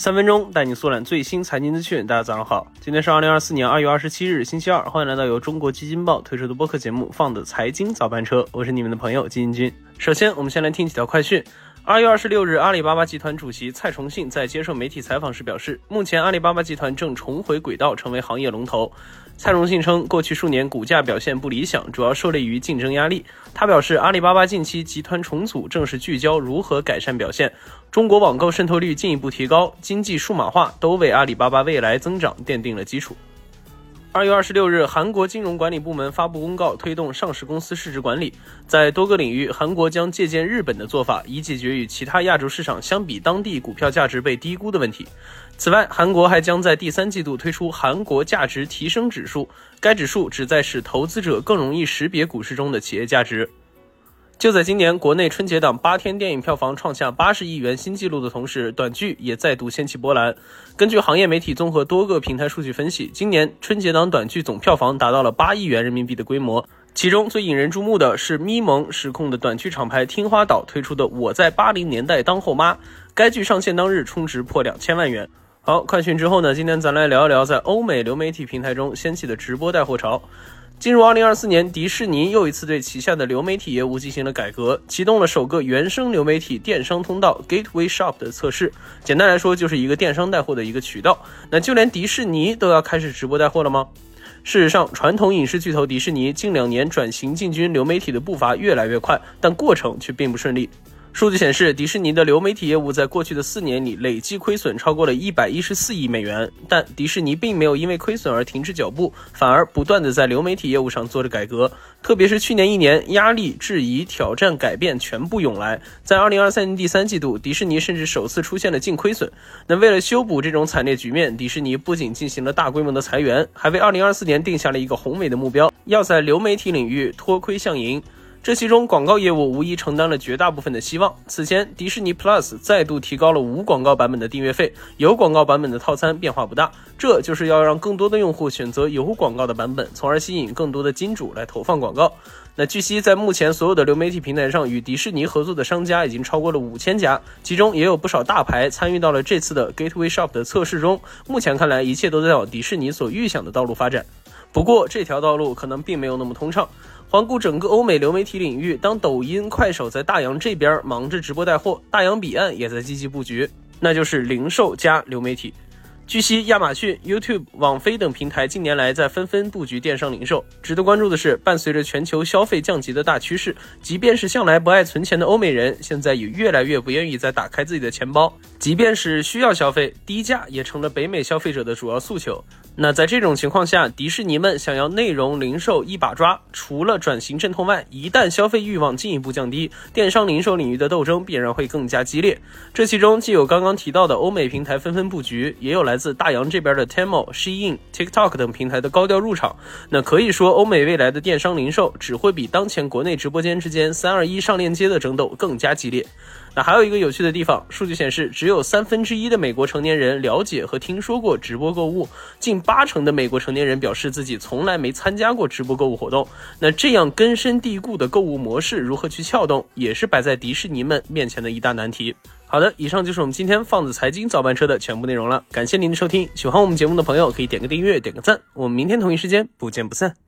三分钟带你速览最新财经资讯。大家早上好，今天是二零二四年二月二十七日，星期二。欢迎来到由中国基金报推出的播客节目《放的财经早班车》，我是你们的朋友基金君。首先，我们先来听几条快讯。二月二十六日，阿里巴巴集团主席蔡崇信在接受媒体采访时表示，目前阿里巴巴集团正重回轨道，成为行业龙头。蔡崇信称，过去数年股价表现不理想，主要受累于竞争压力。他表示，阿里巴巴近期集团重组正是聚焦如何改善表现。中国网购渗透率进一步提高，经济数码化都为阿里巴巴未来增长奠定了基础。二月二十六日，韩国金融管理部门发布公告，推动上市公司市值管理。在多个领域，韩国将借鉴日本的做法，以解决与其他亚洲市场相比，当地股票价值被低估的问题。此外，韩国还将在第三季度推出韩国价值提升指数，该指数旨在使投资者更容易识别股市中的企业价值。就在今年国内春节档八天电影票房创下八十亿元新纪录的同时，短剧也再度掀起波澜。根据行业媒体综合多个平台数据分析，今年春节档短剧总票房达到了八亿元人民币的规模。其中最引人注目的是咪蒙实控的短剧厂牌听花岛推出的《我在八零年代当后妈》，该剧上线当日充值破两千万元。好，快讯之后呢，今天咱来聊一聊在欧美流媒体平台中掀起的直播带货潮。进入二零二四年，迪士尼又一次对旗下的流媒体业务进行了改革，启动了首个原生流媒体电商通道 Gateway Shop 的测试。简单来说，就是一个电商带货的一个渠道。那就连迪士尼都要开始直播带货了吗？事实上，传统影视巨头迪士尼近两年转型进军流媒体的步伐越来越快，但过程却并不顺利。数据显示，迪士尼的流媒体业务在过去的四年里累计亏损超过了一百一十四亿美元。但迪士尼并没有因为亏损而停止脚步，反而不断的在流媒体业务上做着改革。特别是去年一年，压力、质疑、挑战、改变全部涌来。在二零二三年第三季度，迪士尼甚至首次出现了净亏损。那为了修补这种惨烈局面，迪士尼不仅进行了大规模的裁员，还为二零二四年定下了一个宏伟的目标，要在流媒体领域脱亏向盈。这其中广告业务无疑承担了绝大部分的希望。此前，迪士尼 Plus 再度提高了无广告版本的订阅费，有广告版本的套餐变化不大，这就是要让更多的用户选择有广告的版本，从而吸引更多的金主来投放广告。那据悉，在目前所有的流媒体平台上，与迪士尼合作的商家已经超过了五千家，其中也有不少大牌参与到了这次的 Gateway Shop 的测试中。目前看来，一切都在往迪士尼所预想的道路发展。不过，这条道路可能并没有那么通畅。环顾整个欧美流媒体领域，当抖音、快手在大洋这边忙着直播带货，大洋彼岸也在积极布局，那就是零售加流媒体。据悉，亚马逊、YouTube、网飞等平台近年来在纷纷布局电商零售。值得关注的是，伴随着全球消费降级的大趋势，即便是向来不爱存钱的欧美人，现在也越来越不愿意再打开自己的钱包。即便是需要消费，低价也成了北美消费者的主要诉求。那在这种情况下，迪士尼们想要内容零售一把抓，除了转型阵痛外，一旦消费欲望进一步降低，电商零售领域的斗争必然会更加激烈。这其中既有刚刚提到的欧美平台纷纷布局，也有来自大洋这边的 Temu、Shein、TikTok 等平台的高调入场。那可以说，欧美未来的电商零售只会比当前国内直播间之间三二一上链接的争斗更加激烈。那还有一个有趣的地方，数据显示，只有三分之一的美国成年人了解和听说过直播购物，近八成的美国成年人表示自己从来没参加过直播购物活动。那这样根深蒂固的购物模式如何去撬动，也是摆在迪士尼们面前的一大难题。好的，以上就是我们今天放子财经早班车的全部内容了，感谢您的收听。喜欢我们节目的朋友可以点个订阅，点个赞，我们明天同一时间不见不散。